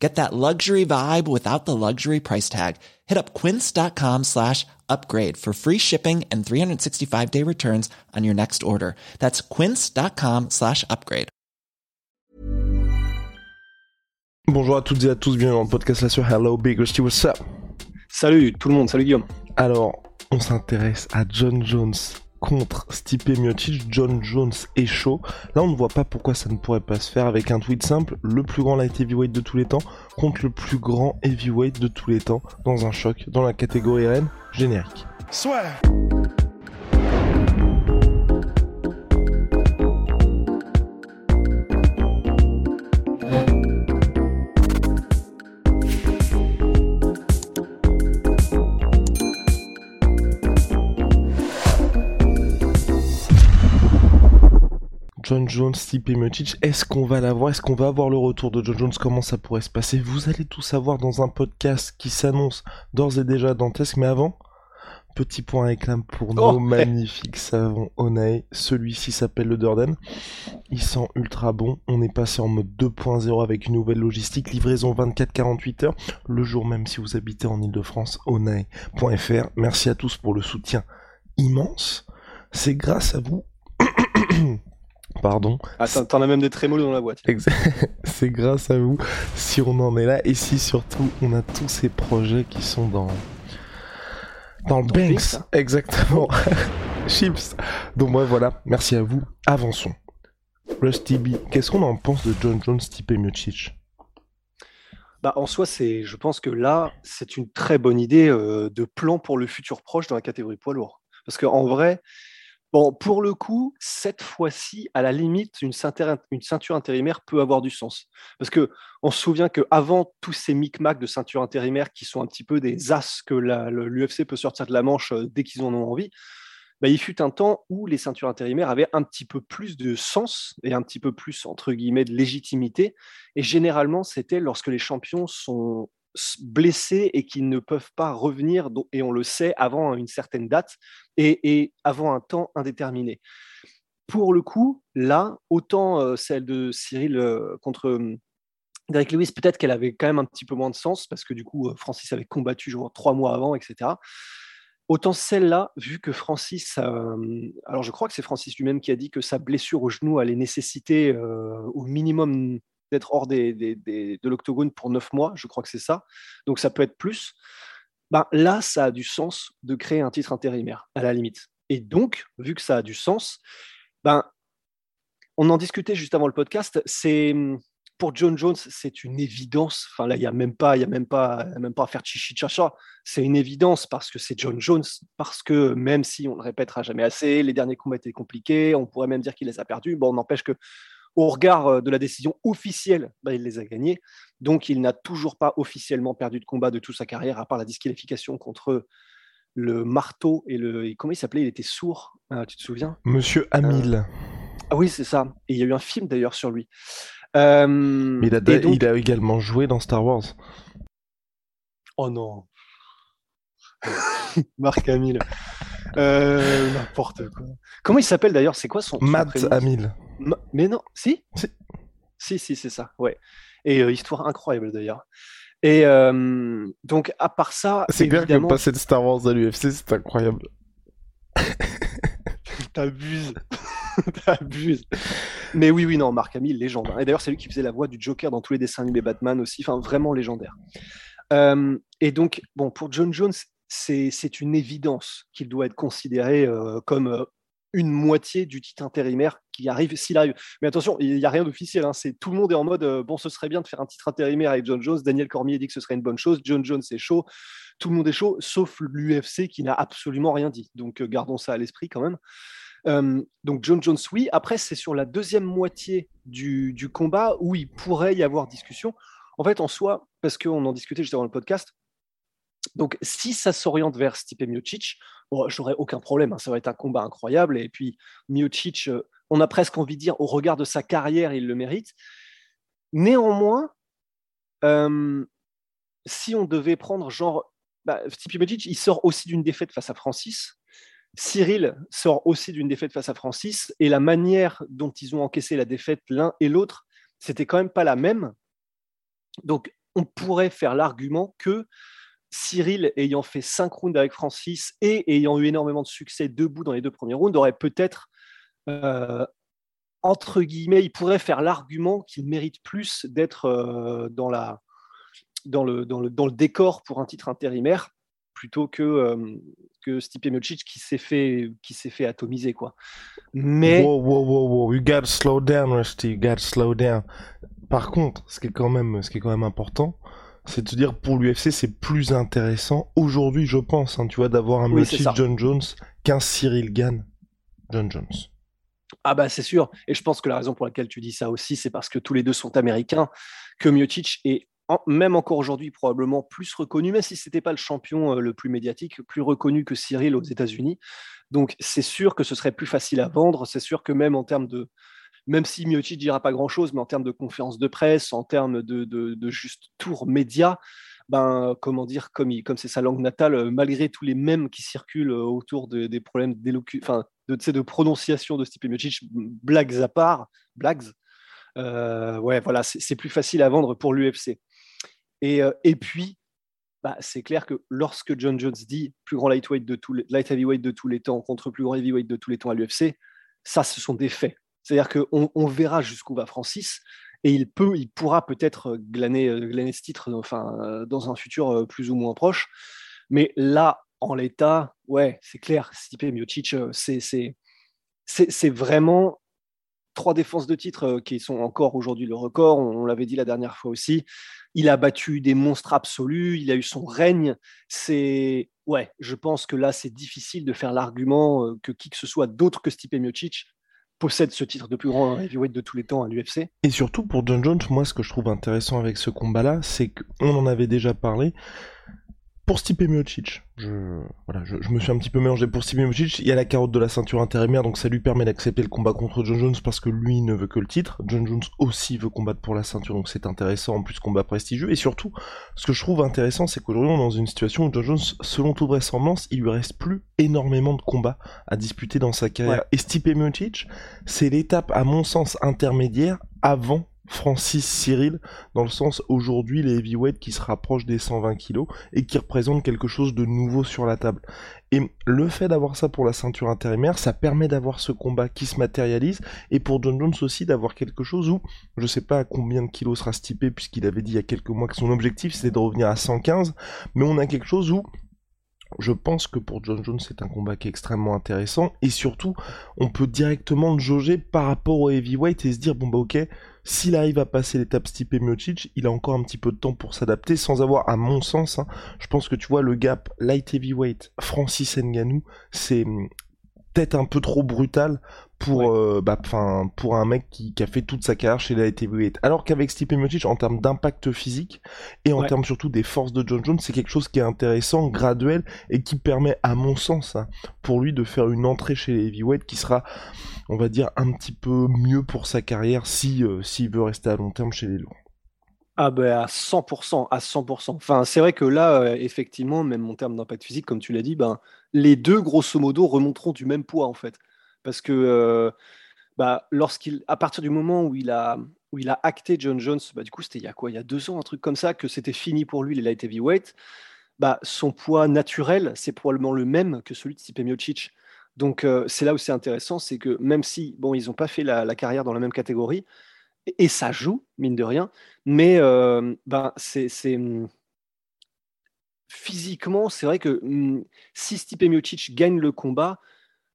Get that luxury vibe without the luxury price tag. Hit up quince.com slash upgrade for free shipping and 365 day returns on your next order. That's quince.com slash upgrade. Bonjour à toutes et à tous, bienvenue dans le podcast là sur Hello Big Rusty, what's up Salut tout le monde, salut Guillaume. Alors, on s'intéresse à John Jones contre Stipe Miocic. John Jones est chaud. Là, on ne voit pas pourquoi ça ne pourrait pas se faire avec un tweet simple. Le plus grand light heavyweight de tous les temps contre le plus grand heavyweight de tous les temps dans un choc dans la catégorie RN générique. John Jones, Stipe Miocic, est-ce qu'on va l'avoir Est-ce qu'on va avoir le retour de John Jones Comment ça pourrait se passer? Vous allez tout savoir dans un podcast qui s'annonce d'ores et déjà dantesque, mais avant, petit point réclame pour nos Oh. magnifiques savons Onae. Celui-ci s'appelle le Durden. Il sent ultra bon. On est passé en mode 2.0 avec une nouvelle logistique. Livraison 24-48 heures. Le jour même si vous habitez en Ile-de-France, onae.fr. Merci à tous pour le soutien immense. C'est grâce à vous. Pardon. Ah, t'en- as même des trémolos dans la boîte. C'est grâce à vous si on en est là et si surtout on a tous ces projets qui sont dans dans le Dans Banks. Banks, hein. Exactement. Chips. Donc ouais, voilà, merci à vous. Avançons. Rusty B, qu'est-ce qu'on en pense de John Jones, Stipe Miocic? Bah, en soi, c'est, je pense que là, c'est une très bonne idée euh, de plan pour le futur proche dans la catégorie poids lourd. Parce qu'en vrai, bon, pour le coup, cette fois-ci, à la limite, une ceinture, intérimaire peut avoir du sens. Parce que on se souvient qu'avant tous ces micmacs de ceinture intérimaire qui sont un petit peu des as que l'UFC peut sortir de la manche euh, dès qu'ils en ont envie, bah, il fut un temps où les ceintures intérimaires avaient un petit peu plus de sens et un petit peu plus, entre guillemets, de légitimité. Et généralement, c'était lorsque les champions sont blessés et qu'ils ne peuvent pas revenir, et on le sait, avant une certaine date et, avant un temps indéterminé. Pour le coup, là, autant euh, celle de Cyril euh, contre euh, Derek Lewis, peut-être qu'elle avait quand même un petit peu moins de sens, parce que du coup, Francis avait combattu trois mois avant, etc. Autant celle-là, vu que Francis, alors je crois que c'est Francis lui-même qui a dit que sa blessure au genou allait nécessiter au minimum d'être hors des, des- des- de l'octogone pour neuf mois, je crois que c'est ça, donc ça peut être plus. Ben, là, ça a du sens de créer un titre intérimaire, à la limite. Et donc, vu que ça a du sens, ben, on en discutait juste avant le podcast, c'est pour John Jones, c'est une évidence. Enfin là, il y a même pas, il y a même pas, même pas à faire chichi chacha. C'est une évidence parce que c'est John Jones, parce que même si on le répétera jamais assez, les derniers combats étaient compliqués, on pourrait même dire qu'il les a perdus. Bon, on n'empêche que au regard euh, de la décision officielle, ben, il les a gagnés. Donc, il n'a toujours pas officiellement perdu de combat de toute sa carrière, à part la disqualification contre le marteau et le. et comment il s'appelait? Il était sourd. Ah, tu te souviens? Monsieur Hamil. Ah oui, c'est ça. Et il y a eu un film d'ailleurs sur lui. Euh, Mais il a, donc- il a également joué dans Star Wars. Oh non. Marc Hamill. Euh, N'importe quoi. Comment il s'appelle d'ailleurs? C'est quoi son, son Matt prénom? Hamil. Ma- Mais non, si? Si. Si, si, c'est ça, ouais. Et euh, histoire incroyable d'ailleurs. Et euh, donc, à part ça, C'est clair que évidemment, passer de Star Wars à l'UFC, c'est incroyable. t'abuses. t'abuses. Mais oui, oui, non, Marc Hamill, légende. Et d'ailleurs, c'est lui qui faisait la voix du Joker dans tous les dessins animés Batman aussi, enfin, vraiment légendaire. Euh, et donc, bon, pour John Jones, c'est une évidence qu'il doit être considéré euh, comme euh, une moitié du titre intérimaire qui arrive s'il arrive. Mais attention, il n'y a rien d'officiel. hein. Tout le monde est en mode euh, bon, ce serait bien de faire un titre intérimaire avec John Jones. Daniel Cormier dit que ce serait une bonne chose. John Jones est chaud. Tout le monde est chaud, sauf l'UFC qui n'a absolument rien dit. Donc gardons ça à l'esprit quand même. Donc John Jones, oui. Après, c'est sur la deuxième moitié du, du combat où il pourrait y avoir discussion. En fait, en soi, parce qu'on en discutait juste avant le podcast, donc si ça s'oriente vers Stipe Miocic, j'aurais aucun problème. hein, ça va être un combat incroyable. Et puis Miocic, euh, on a presque envie de dire, au regard de sa carrière, il le mérite. Néanmoins, euh, si on devait prendre genre, bah, Stipe Miocic, il sort aussi d'une défaite face à Francis. Cyril sort aussi d'une défaite face à Francis, et la manière dont ils ont encaissé la défaite l'un et l'autre, c'était quand même pas la même. Donc, on pourrait faire l'argument que Cyril, ayant fait cinq rounds avec Francis et ayant eu énormément de succès debout dans les deux premiers rounds, aurait peut-être, euh, entre guillemets, il pourrait faire l'argument qu'il mérite plus d'être euh, dans, le, décor pour un titre intérimaire plutôt que, euh, que Stipe Miocic qui s'est fait, qui fait atomiser. Quoi. Mais... Wow, wow, wow, wow. You gotta slow down, Rusty. You gotta slow down. Par contre, ce qui est quand même important, c'est de se dire pour l'UFC c'est plus intéressant aujourd'hui je pense hein, tu vois d'avoir un oui, John Jones qu'un Cyril Gann John Jones. Ah bah c'est sûr. Et je pense que la raison pour laquelle tu dis ça aussi c'est parce que tous les deux sont américains que Miocic est même encore aujourd'hui probablement plus reconnu même si c'était pas le champion euh, le plus médiatique plus reconnu que Cyril aux États-Unis. Donc c'est sûr que ce serait plus facile à vendre. C'est sûr que même en termes de même si ne dira pas grand-chose, mais en termes de conférence de presse, en termes de, juste tour média, ben, comment dire, comme, comme c'est sa langue natale, euh, malgré tous les mèmes qui circulent euh, autour des problèmes enfin, de, de prononciation de Stipe Miocic, blagues à part, blagues, euh, ouais, voilà, c'est plus facile à vendre pour l'UFC. Et, et, puis, bah, c'est clair que lorsque John Jones dit plus grand lightweight de tous les, light heavyweight de tous les temps contre plus grand heavyweight de tous les temps à l'UFC, ça, ce sont des faits. C'est-à-dire qu'on on verra jusqu'où va Francis et il, peut, il pourra peut-être glaner, glaner ce titre enfin, dans un futur plus ou moins proche. Mais là, en l'état, ouais, c'est clair, Stipe Miocic, c'est vraiment trois défenses de titre qui sont encore aujourd'hui le record. On, l'avait dit la dernière fois aussi. Il a battu des monstres absolus, il a eu son règne. C'est ouais, je pense que là, c'est difficile de faire l'argument que qui que ce soit d'autre que Stipe Miocic possède ce titre de plus grand heavyweight de tous les temps à l'UFC. Et surtout pour John Jones, moi ce que je trouve intéressant avec ce combat-là, c'est qu'on en avait déjà parlé, pour Stipe Miocic, je, voilà, je, me suis un petit peu mélangé. Pour Stipe Miocic, il y a la carotte de la ceinture intérimaire, donc ça lui permet d'accepter le combat contre John Jones parce que lui ne veut que le titre. John Jones aussi veut combattre pour la ceinture, donc c'est intéressant, en plus combat prestigieux. Et surtout, ce que je trouve intéressant, c'est qu'aujourd'hui on est dans une situation où John Jones, selon toute vraisemblance, il lui reste plus énormément de combats à disputer dans sa carrière. Et Stipe Miocic, c'est l'étape, à mon sens, intermédiaire avant Francis Cyril, dans le sens aujourd'hui les heavyweights qui se rapprochent des 120 kilos et qui représentent quelque chose de nouveau sur la table. Et le fait d'avoir ça pour la ceinture intérimaire, ça permet d'avoir ce combat qui se matérialise et pour John Jones aussi d'avoir quelque chose où, je sais pas à combien de kilos sera stipé puisqu'il avait dit il y a quelques mois que son objectif c'était de revenir à 115, mais on a quelque chose où je pense que pour John Jones, c'est un combat qui est extrêmement intéressant et surtout, on peut directement le jauger par rapport au heavyweight et se dire bon bah ok, s'il arrive à passer l'étape Stipe Miocic, il a encore un petit peu de temps pour s'adapter sans avoir, à mon sens, hein, je pense que tu vois le gap light heavyweight Francis Ngannou, c'est hum, peut-être un peu trop brutal pour euh, bah, pour un mec qui, a fait toute sa carrière chez la heavyweight. Alors qu'avec Stipe Miocic, en termes d'impact physique et en termes surtout des forces de John Jones, c'est quelque chose qui est intéressant, graduel et qui permet, à mon sens, hein, pour lui de faire une entrée chez les heavyweight qui sera, on va dire, un petit peu mieux pour sa carrière si euh, s'il veut rester à long terme chez les lourds. Ah ben à 100%, à 100%. Enfin, c'est vrai que là, euh, effectivement, même en termes d'impact physique, comme tu l'as dit, ben, les deux, grosso modo, remonteront du même poids, en fait. Parce que euh, bah, lorsqu'il, à partir du moment où il a, où il a acté John Jones, bah, du coup, c'était il y a quoi? Il y a deux ans, un truc comme ça, que c'était fini pour lui, les light heavyweight, bah, son poids naturel, c'est probablement le même que celui de Stipe Miocic. Donc, euh, c'est là où c'est intéressant, c'est que même si, bon, ils n'ont pas fait la, carrière dans la même catégorie, et ça joue, mine de rien. Mais euh, ben, c'est, hmm, physiquement, c'est vrai que hmm, si Stipe Miocic gagne le combat,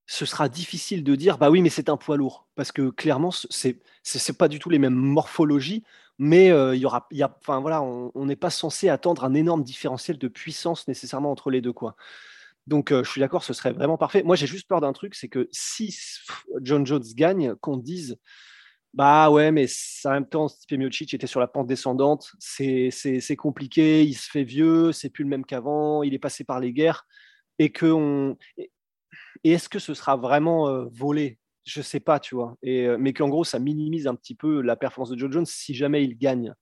ce sera difficile de dire bah oui, mais c'est un poids lourd. Parce que clairement, c'est c'est pas du tout les mêmes morphologies, mais euh, il y aura, y a, enfin voilà, on n'est pas censé attendre un énorme différentiel de puissance nécessairement entre les deux quoi. Donc euh, je suis d'accord, ce serait vraiment parfait. Moi j'ai juste peur d'un truc, c'est que si John Jones gagne, qu'on dise bah ouais, mais en même temps, Stipe Miocic était sur la pente descendante. C'est compliqué, il se fait vieux, c'est plus le même qu'avant, il est passé par les guerres. Et, que on... et est-ce que ce sera vraiment euh, volé? Je sais pas, tu vois. Et, mais qu'en gros, ça minimise un petit peu la performance de John Jones si jamais il gagne.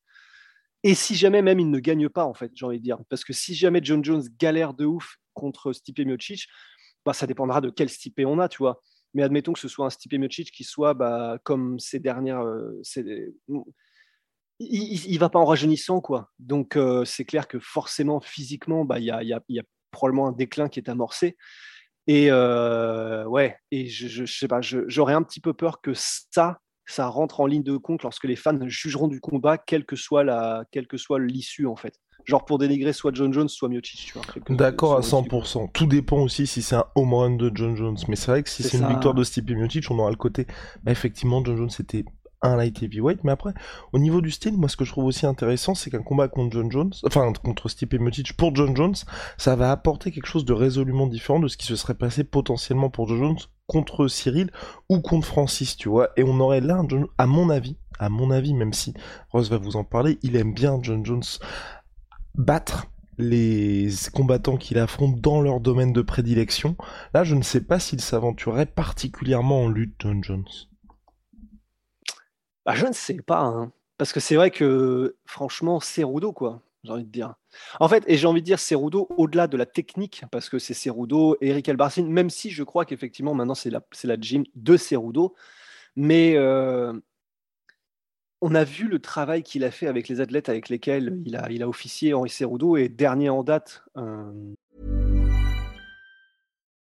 Et si jamais même il ne gagne pas, en fait, j'ai envie de dire. Parce que si jamais John Jones galère de ouf contre Stipe Miocic, bah, ça dépendra de quel Stipe on a, tu vois. Mais admettons que ce soit un Stipe Miocic qui soit bah, comme ces dernières. Euh, il, ne va pas en rajeunissant, quoi. Donc, euh, c'est clair que forcément, physiquement, bah, il a, y, y, a, probablement un déclin qui est amorcé. Et euh, ouais, et je, je, sais pas, j'aurais un petit peu peur que ça, ça rentre en ligne de compte lorsque les fans jugeront du combat, quelle que soit la, quelle que soit l'issue en fait. Genre pour dénigrer soit John Jones, soit Miocic, tu vois. D'accord à 100%. Tout dépend aussi si c'est un home run de John Jones. Mais c'est vrai que si c'est une victoire de Stipe Miocic, on aura le côté. Bah, effectivement, John Jones c'était un light heavyweight, mais après, au niveau du style, moi ce que je trouve aussi intéressant, c'est qu'un combat contre John Jones, enfin contre Stipe Miocic pour John Jones, ça va apporter quelque chose de résolument différent de ce qui se serait passé potentiellement pour John Jones contre Cyril ou contre Francis, tu vois, et on aurait là, à mon avis, à mon avis, même si Rose va vous en parler, il aime bien John Jones battre les combattants qu'il affronte dans leur domaine de prédilection. Là, je ne sais pas s'il s'aventurerait particulièrement en lutte, John Jones. Bah, je ne sais pas, hein. parce que c'est vrai que franchement, Cerudo, quoi, j'ai envie de dire. En fait, et j'ai envie de dire Cerudo au-delà de la technique, parce que c'est Cerudo, Eric Elbarcin, même si je crois qu'effectivement maintenant c'est la, la gym de Cerudo, mais euh, on a vu le travail qu'il a fait avec les athlètes avec lesquels il a, il a officié Henri Cerudo, et dernier en date. Euh,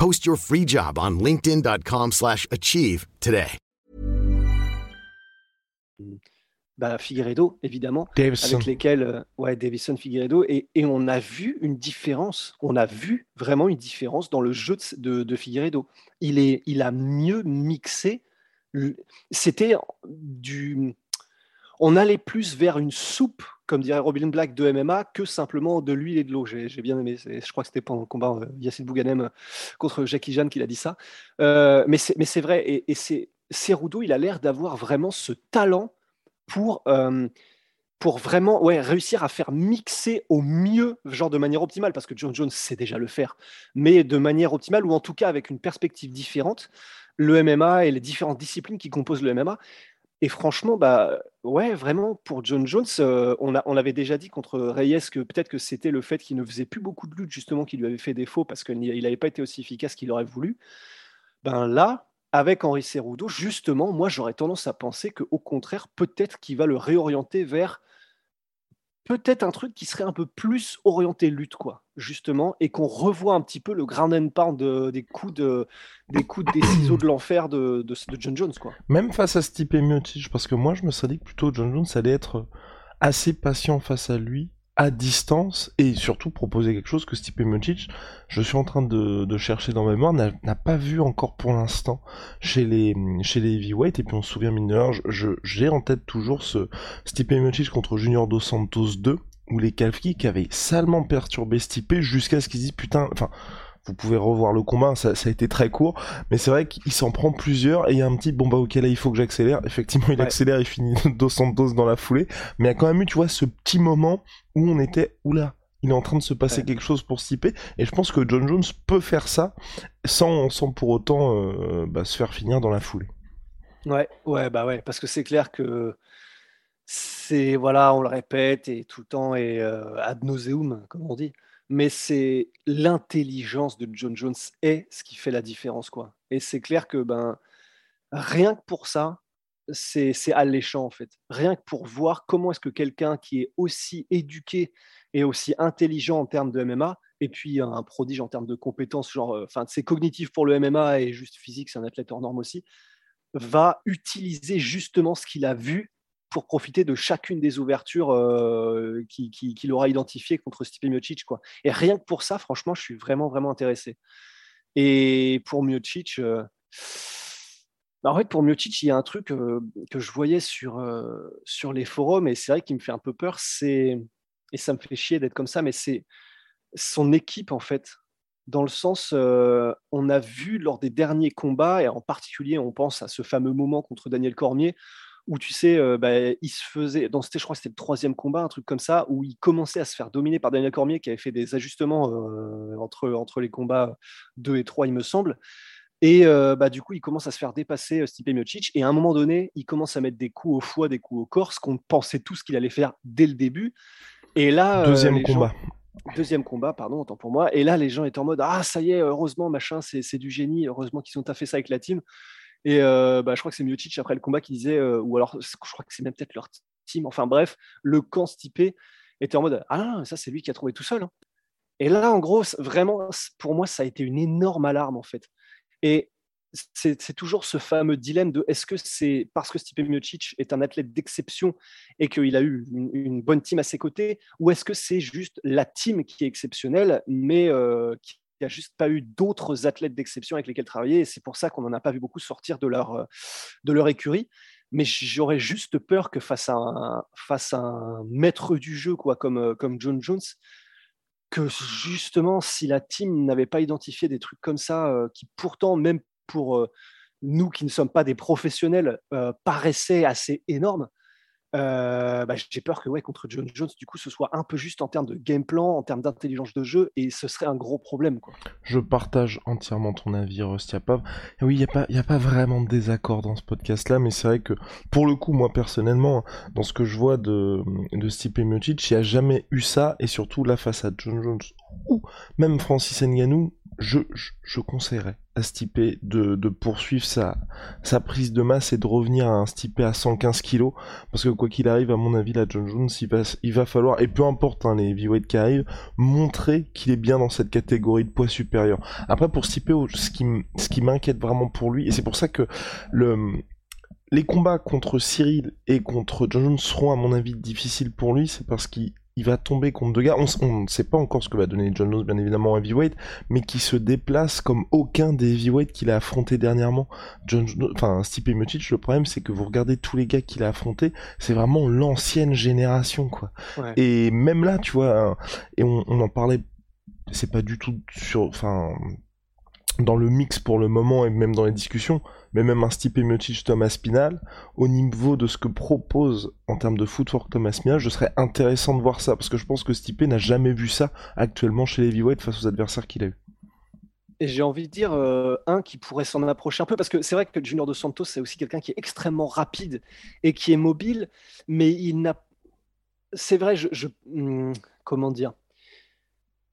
Post your free job on linkedin.com/achieve today. Bah, Figueredo, évidemment, avec lesquels, euh, ouais, Davison, Figueredo, et, et, on a vu une différence. On a vu vraiment une différence dans le jeu de, de Figueredo. Il est, il a mieux mixé. C'était du, on allait plus vers une soupe comme dirait Robin Black, de MMA que simplement de l'huile et de l'eau. J'ai bien aimé. Je crois que c'était pendant le combat euh, Yacine Bouganem euh, contre Jackie Jeanne qu'il a dit ça. Euh, mais c'est vrai. Et, c'est Cerudo, il a l'air d'avoir vraiment ce talent pour, pour vraiment réussir à faire mixer au mieux, genre de manière optimale, parce que John Jones sait déjà le faire, mais de manière optimale, ou en tout cas avec une perspective différente, le MMA et les différentes disciplines qui composent le MMA. Et franchement, bah ouais, vraiment pour John Jones, euh, on, a, on avait déjà dit contre Reyes que peut-être que c'était le fait qu'il ne faisait plus beaucoup de lutte justement qui lui avait fait défaut parce qu'il n'avait pas été aussi efficace qu'il aurait voulu. Ben là, avec Henri Cerudo, justement, moi j'aurais tendance à penser qu'au contraire, peut-être qu'il va le réorienter vers peut-être un truc qui serait un peu plus orienté lutte, quoi, justement, et qu'on revoit un petit peu le grand and pound des coups de, des coups des ciseaux de l'enfer de, de, John Jones, quoi. Même face à ce type Miocic, parce que moi je me serais dit que plutôt John Jones allait être assez patient face à lui à distance et surtout proposer quelque chose que Stipe Miocic, je suis en train de, chercher dans ma mémoire, n'a pas vu encore pour l'instant chez les chez les heavyweight et puis on se souvient mineur, j'ai en tête toujours ce Stipe Miocic contre Junior Dos Santos 2 où les calf qui avaient salement perturbé Stipe jusqu'à ce qu'ils disent putain, enfin vous pouvez revoir le combat, ça, a été très court, mais c'est vrai qu'il s'en prend plusieurs et il y a un petit bon bah ok là il faut que j'accélère. Effectivement il accélère, il finit Dos Santos dans la foulée, mais il y a quand même eu tu vois ce petit moment où on était oula. Il est en train de se passer quelque chose pour stiper et je pense que John Jones peut faire ça sans, sans pour autant euh, bah, se faire finir dans la foulée. Ouais, ouais, bah ouais, parce que c'est clair que c'est voilà, on le répète et tout le temps et euh, ad nauseum, comme on dit mais c'est l'intelligence de John Jones est ce qui fait la différence quoi. Et c'est clair que ben rien que pour ça, c'est alléchant en fait. Rien que pour voir comment est-ce que quelqu'un qui est aussi éduqué et aussi intelligent en termes de MMA, et puis un prodige en termes de compétences, genre, euh, enfin, c'est cognitif pour le MMA et juste physique, c'est un athlète hors norme aussi, va utiliser justement ce qu'il a vu pour profiter de chacune des ouvertures euh, qu'il aura identifiées contre Stipe Miocic. Quoi. Et rien que pour ça, franchement, je suis vraiment, vraiment intéressé. Et pour Miocic, euh, Bah, en fait, pour Miocic, il y a un truc que je voyais sur, sur les forums, et c'est vrai qu'il me fait un peu peur, c'est, et ça me fait chier d'être comme ça, mais c'est son équipe, en fait. Dans le sens, on a vu lors des derniers combats, et en particulier, on pense à ce fameux moment contre Daniel Cormier, où tu sais, bah, il se faisait, dans je crois que c'était le troisième combat, un truc comme ça, où il commençait à se faire dominer par Daniel Cormier, qui avait fait des ajustements entre, entre les combats 2 et 3, il me semble. Et bah, du coup, il commence à se faire dépasser Stipe Miocic. Et à un moment donné, il commence à mettre des coups au foie, des coups au corps, ce qu'on pensait tous qu'il allait faire dès le début. Et là, deuxième combat. Deuxième combat, pardon, autant pour moi. Et là, les gens étaient en mode Ah, ça y est, heureusement, machin, c'est du génie, heureusement qu'ils ont fait ça avec la team. Et bah, je crois que c'est Miocic après le combat qui disait, ou alors je crois que c'est même peut-être leur team, enfin bref, le camp Stipe était en mode Ah, ça c'est lui qui a trouvé tout seul. Hein. Et là, en gros, vraiment, pour moi, ça a été une énorme alarme en fait. Et c'est toujours ce fameux dilemme de est-ce que c'est parce que Stipe Miocic est un athlète d'exception et qu'il a eu une, bonne team à ses côtés, ou est-ce que c'est juste la team qui est exceptionnelle, mais euh, qui n'a juste pas eu d'autres athlètes d'exception avec lesquels travailler, et c'est pour ça qu'on n'en a pas vu beaucoup sortir de leur, euh, de leur écurie. Mais j'aurais juste peur que face à un, face à un maître du jeu quoi, comme, euh, comme John Jones, que justement, si la team n'avait pas identifié des trucs comme ça, qui pourtant, même pour nous qui ne sommes pas des professionnels, paraissaient assez énormes, bah, j'ai peur que ouais, contre John Jones, du coup, ce soit un peu juste en termes de game plan, en termes d'intelligence de jeu, et ce serait un gros problème. Quoi. Je partage entièrement ton avis, Rostiapov. Et oui, il n'y a, pas, a pas vraiment de désaccord dans ce podcast-là, mais c'est vrai que, pour le coup, moi personnellement, dans ce que je vois de, de Stipe il n'y a jamais eu ça, et surtout là, face à John Jones, ou même Francis Ngannou, je, je, conseillerais à Stipe de, poursuivre sa, prise de masse et de revenir à un Stipe à 115 kg parce que quoi qu'il arrive à mon avis la John Jones il va, falloir et peu importe hein, les heavyweights qui arrivent montrer qu'il est bien dans cette catégorie de poids supérieur. Après pour Stipe ce qui, ce qui m'inquiète vraiment pour lui et c'est pour ça que le les combats contre Cyril et contre John Jones seront à mon avis difficiles pour lui, c'est parce qu'il il va tomber contre deux gars. On ne sait pas encore ce que va donner John Jones, bien évidemment, en heavyweight, mais qui se déplace comme aucun des heavyweights qu'il a affronté dernièrement. John, enfin, Stipe Miocic, le problème, c'est que vous regardez tous les gars qu'il a affrontés, c'est vraiment l'ancienne génération, quoi. Et même là, tu vois, et on, on en parlait, c'est pas du tout sur, enfin, dans le mix pour le moment et même dans les discussions, mais même un Stipe Miocic Thomas Spinal, au niveau de ce que propose en termes de footwork Thomas Spinal, je serais intéressant de voir ça, parce que je pense que Stipe n'a jamais vu ça actuellement chez les heavyweights face aux adversaires qu'il a eu. Et j'ai envie de dire euh, un qui pourrait s'en approcher un peu, parce que c'est vrai que Junior Dos Santos, c'est aussi quelqu'un qui est extrêmement rapide et qui est mobile, mais il n'a. C'est vrai, je. Hmm, comment dire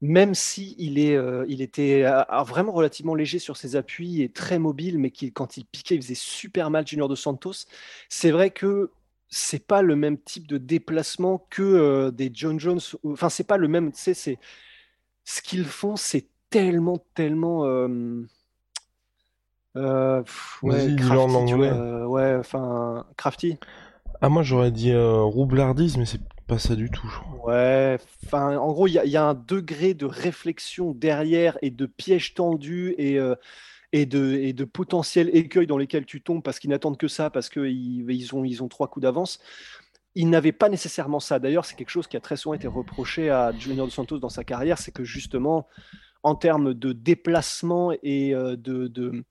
même si il, est, euh, il était euh, vraiment relativement léger sur ses appuis et très mobile, mais quand il piquait, il faisait super mal Junior de Santos. C'est vrai que c'est pas le même type de déplacement que euh, des John Jones. Enfin, c'est pas le même. Tu sais, c'est ce qu'ils font, c'est tellement, tellement. ouais, crafty, ouais, enfin, crafty. Ah, moi j'aurais dit roublardise, mais c'est pas ça du tout, Ouais, enfin, en gros, il y, a un degré de réflexion derrière et de piège tendu et, euh, et, de, et de potentiel écueil dans lesquels tu tombes parce qu'ils n'attendent que ça, parce qu'ils ils ont, ils ont trois coups d'avance. Ils n'avaient pas nécessairement ça. D'ailleurs, c'est quelque chose qui a très souvent été reproché à Junior Dos Santos dans sa carrière, c'est que justement, en termes de déplacement et euh, de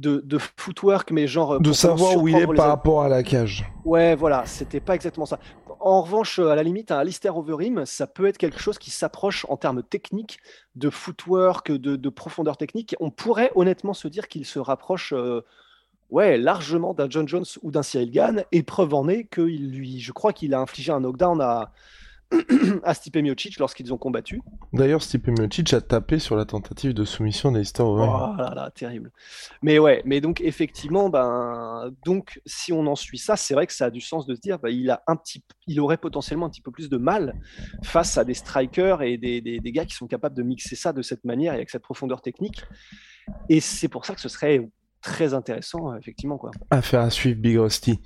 de, footwork, mais genre. De savoir où il est par rapport à la cage. Ouais, voilà, c'était pas exactement ça. En revanche, à la limite, un Alistair Overeem, ça peut être quelque chose qui s'approche en termes techniques, de footwork, de, profondeur technique. On pourrait honnêtement se dire qu'il se rapproche. Euh, ouais, largement d'un John Jones ou d'un Cyril Gann, et preuve en est que lui, je crois qu'il a infligé un knockdown à, à Stipe Miocic lorsqu'ils ont combattu. D'ailleurs, Stipe Miocic a tapé sur la tentative de soumission d'Alistair Overeem. Oh là là, terrible. Mais ouais, mais donc effectivement, ben, donc si on en suit ça, c'est vrai que ça a du sens de se dire, ben, il a un petit, il aurait potentiellement un petit peu plus de mal face à des strikers et des, des, des gars qui sont capables de mixer ça de cette manière et avec cette profondeur technique. Et c'est pour ça que ce serait très intéressant, effectivement, quoi. Affaire à suivre, Big Rusty.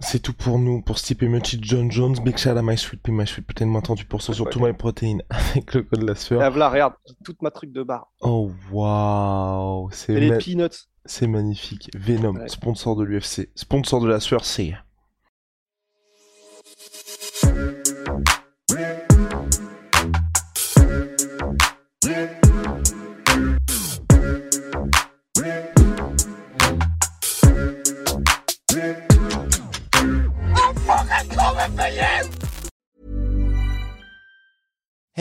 C'est tout pour nous, pour Stipe et Muchi, John Jones, Big Shout à My Sweet Pea, My Sweet Protein, moins 38% sur tout MyProtein avec le code la sueur. Ah, voilà, regarde, toute ma truc de barre. Oh waouh, c'est Et les peanuts. c'est magnifique. Venom, Ouais. sponsor de l'UFC, sponsor de la sueur, c'est.